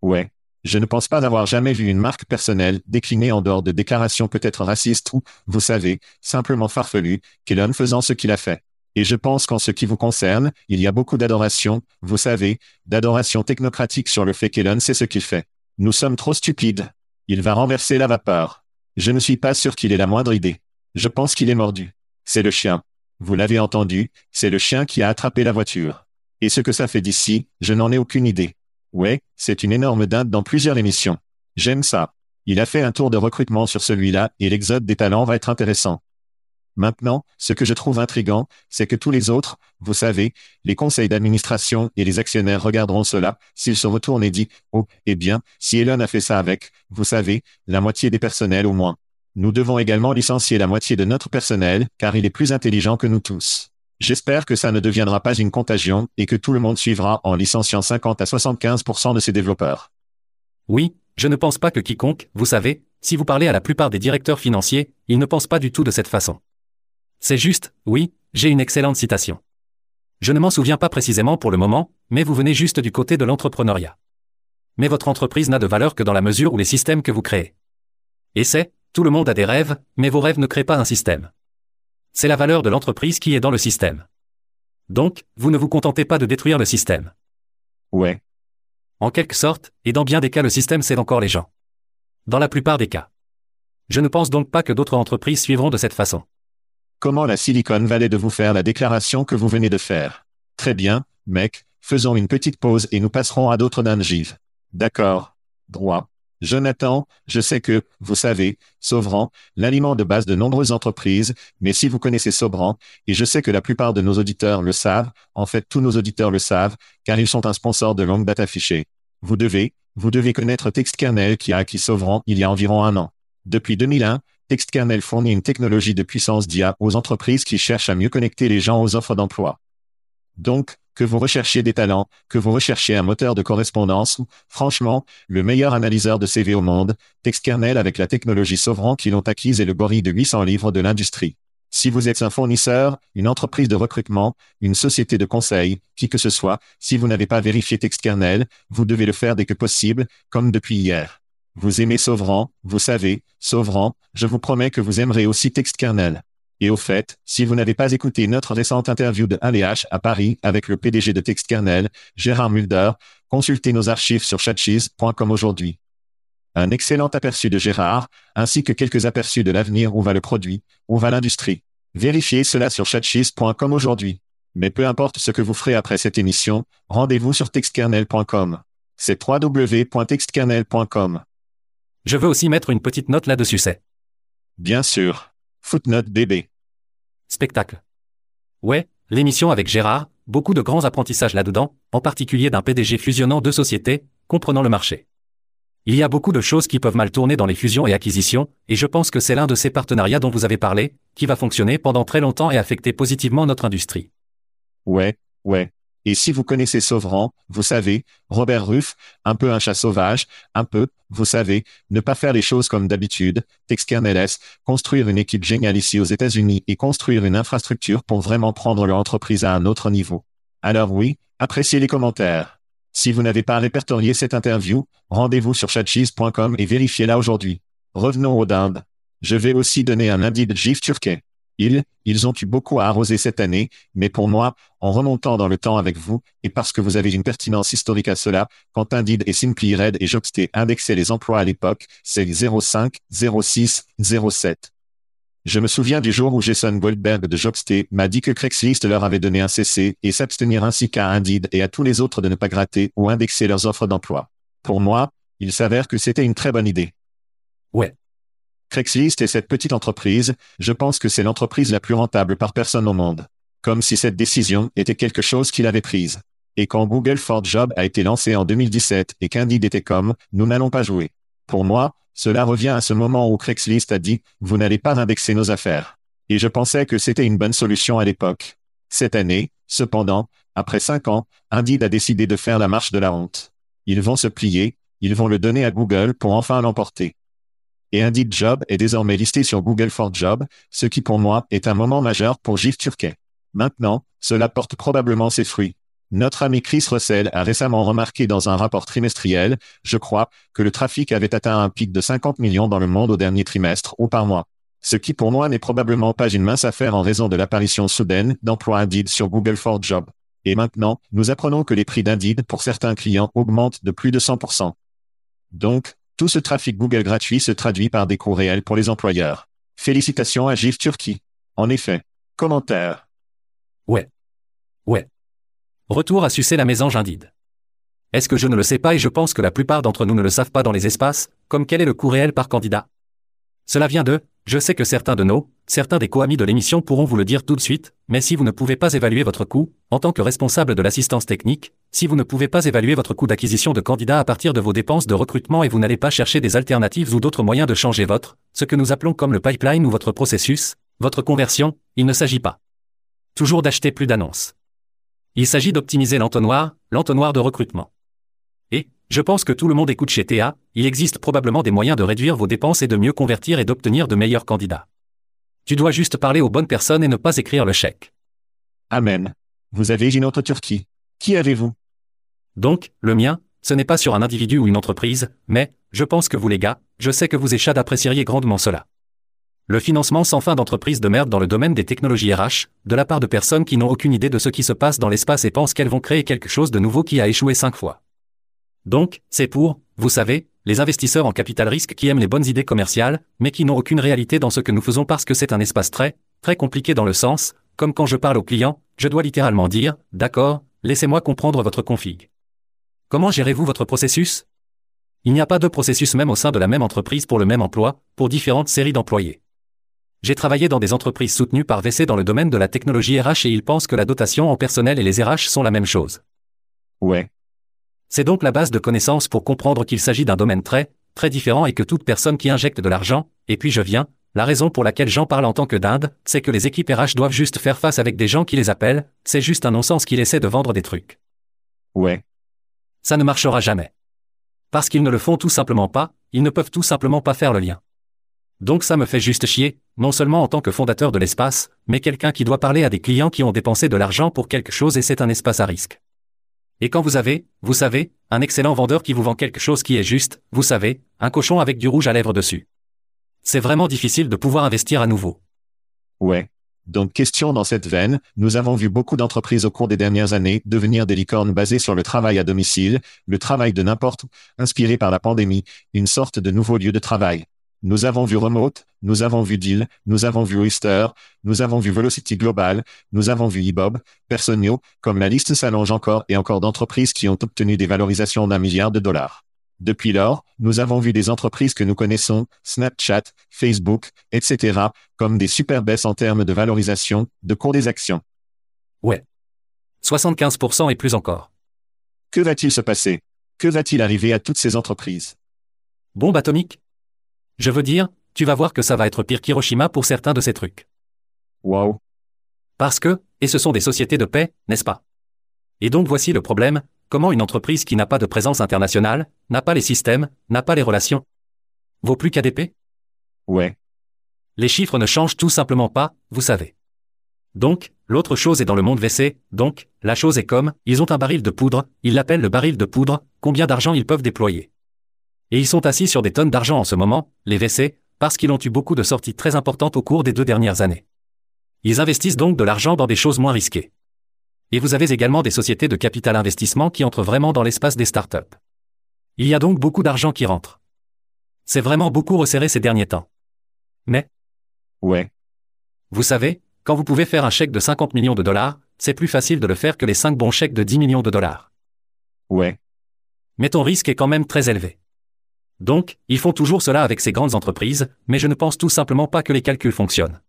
Ouais. Je ne pense pas avoir jamais vu une marque personnelle déclinée en dehors de déclarations peut-être racistes ou, vous savez, simplement farfelues, qu'Elon faisant ce qu'il a fait. Et je pense qu'en ce qui vous concerne, il y a beaucoup d'adoration, vous savez, d'adoration technocratique sur le fait qu'Elon sait ce qu'il fait. Nous sommes trop stupides. Il va renverser la vapeur. Je ne suis pas sûr qu'il ait la moindre idée. Je pense qu'il est mordu. C'est le chien. Vous l'avez entendu, c'est le chien qui a attrapé la voiture. Et ce que ça fait d'ici, je n'en ai aucune idée. Ouais, c'est une énorme dinde dans plusieurs émissions. J'aime ça. Il a fait un tour de recrutement sur celui-là et l'exode des talents va être intéressant. Maintenant, ce que je trouve intrigant, c'est que tous les autres, vous savez, les conseils d'administration et les actionnaires regarderont cela, s'ils se retournent et disent, oh, eh bien, si Elon a fait ça avec, vous savez, la moitié des personnels au moins. Nous devons également licencier la moitié de notre personnel, car il est plus intelligent que nous tous. J'espère que ça ne deviendra pas une contagion et que tout le monde suivra en licenciant 50 à 75% de ses développeurs. Oui, je ne pense pas que quiconque, vous savez, si vous parlez à la plupart des directeurs financiers, ils ne pensent pas du tout de cette façon. C'est juste, oui, j'ai une excellente citation. Je ne m'en souviens pas précisément pour le moment, mais vous venez juste du côté de l'entrepreneuriat. Mais votre entreprise n'a de valeur que dans la mesure où les systèmes que vous créez. Et c'est, tout le monde a des rêves, mais vos rêves ne créent pas un système. C'est la valeur de l'entreprise qui est dans le système. Donc, vous ne vous contentez pas de détruire le système. Ouais. En quelque sorte, et dans bien des cas le système c'est encore les gens. Dans la plupart des cas. Je ne pense donc pas que d'autres entreprises suivront de cette façon. Comment la Silicon Valley de vous faire la déclaration que vous venez de faire? Très bien, mec, faisons une petite pause et nous passerons à d'autres dungeons. D'accord. Droit. Jonathan, je sais que, vous savez, Sauvran, l'aliment de base de nombreuses entreprises, mais si vous connaissez Sobran, et je sais que la plupart de nos auditeurs le savent, en fait tous nos auditeurs le savent, car ils sont un sponsor de longue date affiché. Vous devez, vous devez connaître TextKernel qui a acquis Sauvran il y a environ un an. Depuis 2001, TextKernel fournit une technologie de puissance d'IA aux entreprises qui cherchent à mieux connecter les gens aux offres d'emploi. Donc, que vous recherchiez des talents, que vous recherchiez un moteur de correspondance, franchement, le meilleur analyseur de CV au monde, TextKernel avec la technologie Sauvran qui l'ont acquise est le gorille de 800 livres de l'industrie. Si vous êtes un fournisseur, une entreprise de recrutement, une société de conseil, qui que ce soit, si vous n'avez pas vérifié TextKernel, vous devez le faire dès que possible, comme depuis hier. Vous aimez Sauvran, vous savez, Sauvran, je vous promets que vous aimerez aussi TextKernel. Et au fait, si vous n'avez pas écouté notre récente interview de ALH à Paris avec le PDG de TextKernel, Gérard Mulder, consultez nos archives sur chatcheese.com aujourd'hui. Un excellent aperçu de Gérard, ainsi que quelques aperçus de l'avenir où va le produit, où va l'industrie. Vérifiez cela sur chatcheese.com aujourd'hui. Mais peu importe ce que vous ferez après cette émission, rendez-vous sur textkernel.com. C'est www.textkernel.com. Je veux aussi mettre une petite note là-dessus, c'est. Bien sûr. Footnote bébé. Spectacle. Ouais, l'émission avec Gérard, beaucoup de grands apprentissages là-dedans, en particulier d'un PDG fusionnant deux sociétés, comprenant le marché. Il y a beaucoup de choses qui peuvent mal tourner dans les fusions et acquisitions, et je pense que c'est l'un de ces partenariats dont vous avez parlé, qui va fonctionner pendant très longtemps et affecter positivement notre industrie. Ouais, ouais. Et si vous connaissez Sauvran, vous savez, Robert Ruff, un peu un chat sauvage, un peu, vous savez, ne pas faire les choses comme d'habitude, TextKernels, construire une équipe géniale ici aux États-Unis et construire une infrastructure pour vraiment prendre leur entreprise à un autre niveau. Alors oui, appréciez les commentaires. Si vous n'avez pas répertorié cette interview, rendez-vous sur chatcheese.com et vérifiez-la aujourd'hui. Revenons aux dindes. Je vais aussi donner un indice de GIF turquais. Ils, ont eu beaucoup à arroser cette année, mais pour moi, en remontant dans le temps avec vous, et parce que vous avez une pertinence historique à cela, quand Indeed et Simply Red et Jobsté indexaient les emplois à l'époque, c'est 05, 06, 07. Je me souviens du jour où Jason Goldberg de Jobsté m'a dit que Craigslist leur avait donné un CC et s'abstenir ainsi qu'à Indeed et à tous les autres de ne pas gratter ou indexer leurs offres d'emploi. Pour moi, il s'avère que c'était une très bonne idée. Ouais. Craigslist est cette petite entreprise, je pense que c'est l'entreprise la plus rentable par personne au monde. Comme si cette décision était quelque chose qu'il avait prise. Et quand Google for Job a été lancé en 2017 et qu'Indeed était comme, nous n'allons pas jouer. Pour moi, cela revient à ce moment où Craigslist a dit, vous n'allez pas indexer nos affaires. Et je pensais que c'était une bonne solution à l'époque. Cette année, cependant, après cinq ans, Indeed a décidé de faire la marche de la honte. Ils vont se plier, ils vont le donner à Google pour enfin l'emporter et Indeed Job est désormais listé sur Google for Job, ce qui pour moi est un moment majeur pour GIF Turquet. Maintenant, cela porte probablement ses fruits. Notre ami Chris Russell a récemment remarqué dans un rapport trimestriel, je crois, que le trafic avait atteint un pic de 50 millions dans le monde au dernier trimestre ou par mois. Ce qui pour moi n'est probablement pas une mince affaire en raison de l'apparition soudaine d'emplois Indeed sur Google for Job. Et maintenant, nous apprenons que les prix d'Indeed pour certains clients augmentent de plus de 100%. Donc, Tout ce trafic Google gratuit se traduit par des coûts réels pour les employeurs. Félicitations à GIF Turquie. En effet. Commentaire. Ouais. Ouais. Retour à sucer la mésange indide. Est-ce que je ne le sais pas et je pense que la plupart d'entre nous ne le savent pas dans les espaces, comme quel est le coût réel par candidat? Cela vient de, je sais que certains de nos, certains des co-amis de l'émission pourront vous le dire tout de suite, mais si vous ne pouvez pas évaluer votre coût, en tant que responsable de l'assistance technique, si vous ne pouvez pas évaluer votre coût d'acquisition de candidats à partir de vos dépenses de recrutement et vous n'allez pas chercher des alternatives ou d'autres moyens de changer votre, ce que nous appelons comme le pipeline ou votre processus, votre conversion, il ne s'agit pas toujours d'acheter plus d'annonces. Il s'agit d'optimiser l'entonnoir, l'entonnoir de recrutement. Je pense que tout le monde écoute chez TA, il existe probablement des moyens de réduire vos dépenses et de mieux convertir et d'obtenir de meilleurs candidats. Tu dois juste parler aux bonnes personnes et ne pas écrire le chèque. Amen. Vous avez une autre Turquie. Qui avez-vous? Donc, le mien, ce n'est pas sur un individu ou une entreprise, mais, je pense que vous les gars, je sais que vous et Chad apprécieriez grandement cela. Le financement sans fin d'entreprises de merde dans le domaine des technologies RH, de la part de personnes qui n'ont aucune idée de ce qui se passe dans l'espace et pensent qu'elles vont créer quelque chose de nouveau qui a échoué cinq fois. Donc, c'est pour, vous savez, les investisseurs en capital risque qui aiment les bonnes idées commerciales, mais qui n'ont aucune réalité dans ce que nous faisons parce que c'est un espace très, très compliqué dans le sens, comme quand je parle aux clients, je dois littéralement dire, d'accord, laissez-moi comprendre votre config. Comment gérez-vous votre processus? Il n'y a pas de processus même au sein de la même entreprise pour le même emploi, pour différentes séries d'employés. J'ai travaillé dans des entreprises soutenues par VC dans le domaine de la technologie RH et ils pensent que la dotation en personnel et les RH sont la même chose. Ouais. C'est donc la base de connaissances pour comprendre qu'il s'agit d'un domaine très, très différent et que toute personne qui injecte de l'argent, et puis je viens, la raison pour laquelle j'en parle en tant que d'Inde, c'est que les équipes RH doivent juste faire face avec des gens qui les appellent, c'est juste un non-sens qu'il essaie de vendre des trucs. Ouais. Ça ne marchera jamais. Parce qu'ils ne le font tout simplement pas, ils ne peuvent tout simplement pas faire le lien. Donc ça me fait juste chier, non seulement en tant que fondateur de l'espace, mais quelqu'un qui doit parler à des clients qui ont dépensé de l'argent pour quelque chose et c'est un espace à risque. Et quand vous avez, vous savez, un excellent vendeur qui vous vend quelque chose qui est juste, vous savez, un cochon avec du rouge à lèvres dessus. C'est vraiment difficile de pouvoir investir à nouveau. Ouais. Donc question dans cette veine, nous avons vu beaucoup d'entreprises au cours des dernières années devenir des licornes basées sur le travail à domicile, le travail de n'importe où, inspiré par la pandémie, une sorte de nouveau lieu de travail. Nous avons vu Remote, nous avons vu Deal, nous avons vu Oyster, nous avons vu Velocity Global, nous avons vu eBob, Personio, comme la liste s'allonge encore et encore d'entreprises qui ont obtenu des valorisations d'un milliard de dollars. Depuis lors, nous avons vu des entreprises que nous connaissons, Snapchat, Facebook, etc., comme des super baisses en termes de valorisation, de cours des actions. Ouais. 75% et plus encore. Que va-t-il se passer? Que va-t-il arriver à toutes ces entreprises? Bombe atomique je veux dire, tu vas voir que ça va être pire qu'Hiroshima pour certains de ces trucs. Wow. Parce que, et ce sont des sociétés de paix, n'est-ce pas? Et donc voici le problème, comment une entreprise qui n'a pas de présence internationale, n'a pas les systèmes, n'a pas les relations, vaut plus qu'ADP Ouais. Les chiffres ne changent tout simplement pas, vous savez. Donc, l'autre chose est dans le monde WC, donc, la chose est comme, ils ont un baril de poudre, ils l'appellent le baril de poudre, combien d'argent ils peuvent déployer. Et ils sont assis sur des tonnes d'argent en ce moment, les WC, parce qu'ils ont eu beaucoup de sorties très importantes au cours des deux dernières années. Ils investissent donc de l'argent dans des choses moins risquées. Et vous avez également des sociétés de capital investissement qui entrent vraiment dans l'espace des startups. Il y a donc beaucoup d'argent qui rentre. C'est vraiment beaucoup resserré ces derniers temps. Mais Ouais. Vous savez, quand vous pouvez faire un chèque de 50 millions de dollars, c'est plus facile de le faire que les 5 bons chèques de 10 millions de dollars. Ouais. Mais ton risque est quand même très élevé. Donc, ils font toujours cela avec ces grandes entreprises, mais je ne pense tout simplement pas que les calculs fonctionnent.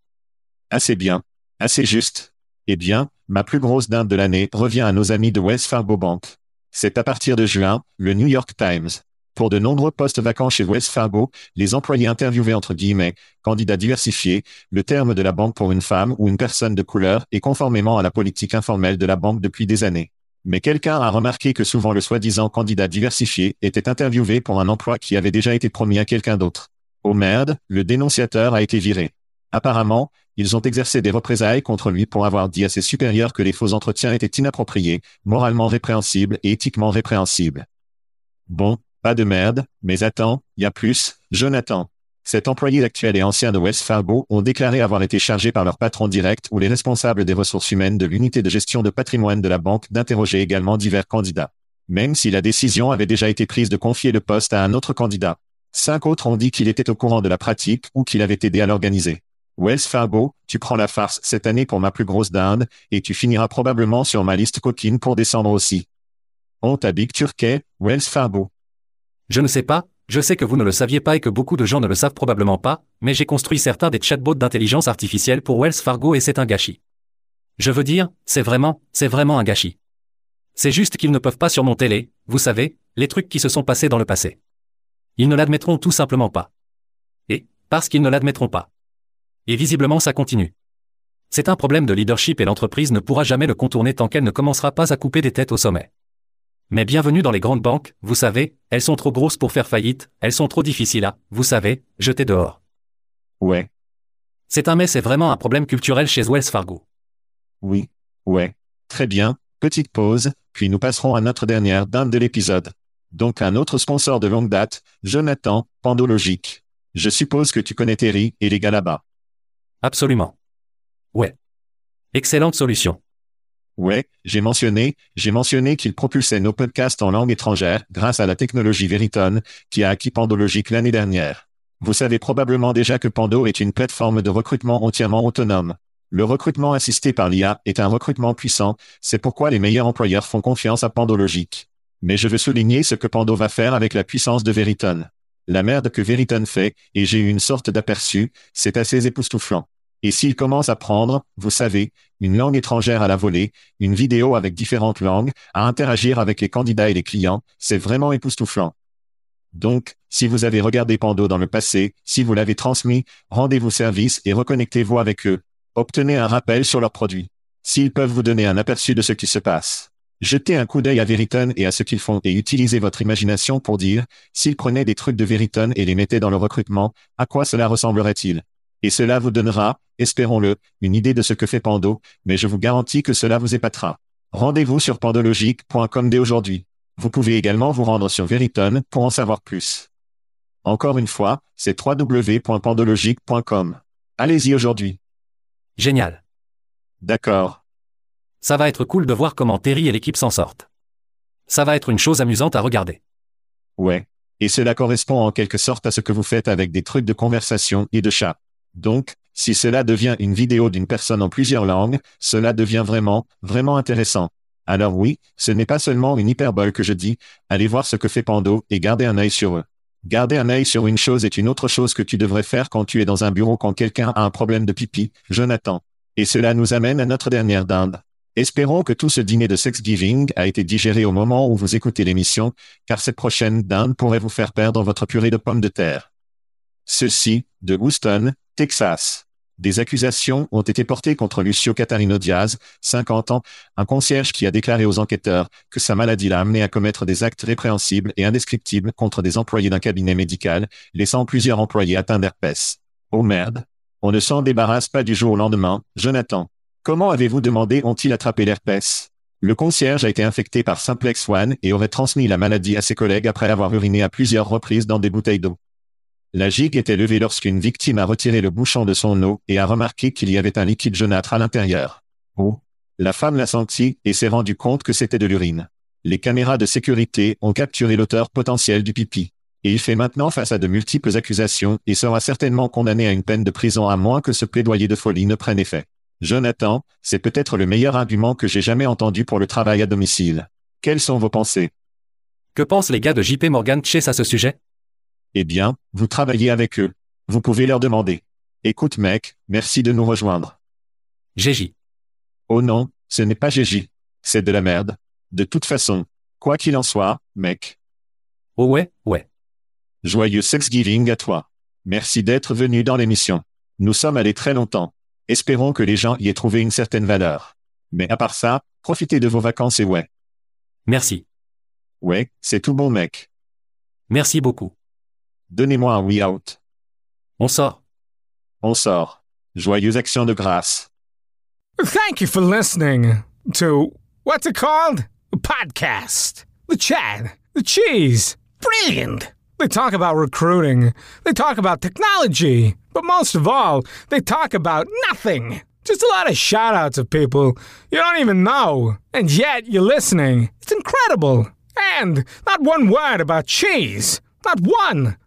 Assez bien. Assez juste. Eh bien, ma plus grosse dinde de l'année revient à nos amis de Wells Fargo Bank. C'est à partir de juin, le New York Times. Pour de nombreux postes vacants chez Wells Fargo, les employés interviewés entre guillemets, candidats diversifiés, le terme de la banque pour une femme ou une personne de couleur est conformément à la politique informelle de la banque depuis des années. Mais quelqu'un a remarqué que souvent le soi-disant candidat diversifié était interviewé pour un emploi qui avait déjà été promis à quelqu'un d'autre. Oh merde, le dénonciateur a été viré. Apparemment, ils ont exercé des représailles contre lui pour avoir dit à ses supérieurs que les faux entretiens étaient inappropriés, moralement répréhensibles et éthiquement répréhensibles. Bon, pas de merde, mais attends, y a plus, Jonathan. Cet employé actuel et ancien de West Fargo ont déclaré avoir été chargés par leur patron direct ou les responsables des ressources humaines de l'unité de gestion de patrimoine de la banque d'interroger également divers candidats. Même si la décision avait déjà été prise de confier le poste à un autre candidat. Cinq autres ont dit qu'il était au courant de la pratique ou qu'il avait aidé à l'organiser. Wells Fargo, tu prends la farce cette année pour ma plus grosse dinde, et tu finiras probablement sur ma liste coquine pour décembre aussi. Honte à Big Turkey, Wells Fargo. Je ne sais pas, je sais que vous ne le saviez pas et que beaucoup de gens ne le savent probablement pas, mais j'ai construit certains des chatbots d'intelligence artificielle pour Wells Fargo et c'est un gâchis. Je veux dire, c'est vraiment, c'est vraiment un gâchis. C'est juste qu'ils ne peuvent pas surmonter les, vous savez, les trucs qui se sont passés dans le passé. Ils ne l'admettront tout simplement pas. Et, parce qu'ils ne l'admettront pas. Et visiblement ça continue. C'est un problème de leadership et l'entreprise ne pourra jamais le contourner tant qu'elle ne commencera pas à couper des têtes au sommet. Mais bienvenue dans les grandes banques, vous savez, elles sont trop grosses pour faire faillite, elles sont trop difficiles à, vous savez, jeter dehors. Ouais, C'est un mais c'est vraiment un problème culturel chez Wells Fargo. oui, ouais. Très bien, petite pause, puis nous passerons à notre dernière dinde de l'épisode. Donc un autre sponsor de longue date, Jonathan, Pandologique. Je suppose que tu connais Terry et les gars là-bas. Absolument. Ouais. Excellente solution. Ouais, j'ai mentionné, j'ai mentionné qu'il propulsait nos podcasts en langue étrangère grâce à la technologie Veritone, qui a acquis Pandologique l'année dernière. Vous savez probablement déjà que Pando est une plateforme de recrutement entièrement autonome. Le recrutement assisté par l'IA est un recrutement puissant, c'est pourquoi les meilleurs employeurs font confiance à Pandologique. Mais je veux souligner ce que Pando va faire avec la puissance de Veritone. La merde que Veritone fait, et j'ai eu une sorte d'aperçu, c'est assez époustouflant. Et s'il commence à prendre, vous savez, une langue étrangère à la volée, une vidéo avec différentes langues, à interagir avec les candidats et les clients, c'est vraiment époustouflant. Donc, si vous avez regardé Pando dans le passé, si vous l'avez transmis, rendez-vous service et reconnectez-vous avec eux. Obtenez un rappel sur leurs produits. S'ils peuvent vous donner un aperçu de ce qui se passe. Jetez un coup d'œil à Veritone et à ce qu'ils font et utilisez votre imagination pour dire, s'ils prenaient des trucs de Veritone et les mettaient dans le recrutement, à quoi cela ressemblerait-il? Et cela vous donnera, espérons-le, une idée de ce que fait Pando, mais je vous garantis que cela vous épatera. Rendez-vous sur pandologique.com dès aujourd'hui. Vous pouvez également vous rendre sur Veritone pour en savoir plus. Encore une fois, c'est www.pandologique.com. Allez-y aujourd'hui. Génial. D'accord. Ça va être cool de voir comment Terry et l'équipe s'en sortent. Ça va être une chose amusante à regarder. Ouais. Et cela correspond en quelque sorte à ce que vous faites avec des trucs de conversation et de chat. Donc, si cela devient une vidéo d'une personne en plusieurs langues, cela devient vraiment, vraiment intéressant. Alors oui, ce n'est pas seulement une hyperbole que je dis, allez voir ce que fait Pando et gardez un œil sur eux. Garder un œil sur une chose est une autre chose que tu devrais faire quand tu es dans un bureau quand quelqu'un a un problème de pipi, Jonathan. Et cela nous amène à notre dernière dinde. Espérons que tout ce dîner de Thanksgiving a été digéré au moment où vous écoutez l'émission, car cette prochaine dinde pourrait vous faire perdre votre purée de pommes de terre. Ceci, de Houston, Texas. Des accusations ont été portées contre Lucio Catarino Diaz, 50 ans, un concierge qui a déclaré aux enquêteurs que sa maladie l'a amené à commettre des actes répréhensibles et indescriptibles contre des employés d'un cabinet médical, laissant plusieurs employés atteints d'herpès. Oh merde. On ne s'en débarrasse pas du jour au lendemain, Jonathan. Comment avez-vous demandé ont-ils attrapé l'herpès? Le concierge a été infecté par Simplex One et aurait transmis la maladie à ses collègues après avoir uriné à plusieurs reprises dans des bouteilles d'eau. La gigue était levée lorsqu'une victime a retiré le bouchon de son eau et a remarqué qu'il y avait un liquide jaunâtre à l'intérieur. Oh. La femme l'a senti et s'est rendu compte que c'était de l'urine. Les caméras de sécurité ont capturé l'auteur potentiel du pipi. Et il fait maintenant face à de multiples accusations et sera certainement condamné à une peine de prison à moins que ce plaidoyer de folie ne prenne effet. Jonathan, c'est peut-être le meilleur argument que j'ai jamais entendu pour le travail à domicile. Quelles sont vos pensées? Que pensent les gars de JP Morgan Chase à ce sujet? Eh bien, vous travaillez avec eux. Vous pouvez leur demander. Écoute mec, merci de nous rejoindre. GJ. Oh non, ce n'est pas Gigi. C'est de la merde. De toute façon, quoi qu'il en soit, mec, Oh ouais, ouais. joyeux Thanksgiving à toi. Merci d'être venu dans l'émission. Nous sommes allés très longtemps. Espérons que les gens y aient trouvé une certaine valeur. Mais à part ça, profitez de vos vacances et ouais. Merci. Ouais, c'est tout bon mec. Merci beaucoup. Donnez-moi un we out. On sort. On sort. Joyeuse action de grâce. Thank you for listening to what's it called? A podcast. The chat. The Cheese. Brilliant. They talk about recruiting. They talk about technology. But most of all, they talk about nothing. Just a lot of shout outs of people you don't even know. And yet you're listening. It's incredible. And not one word about cheese. Not one.